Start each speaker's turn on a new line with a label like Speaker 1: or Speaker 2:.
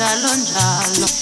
Speaker 1: giallo giallo.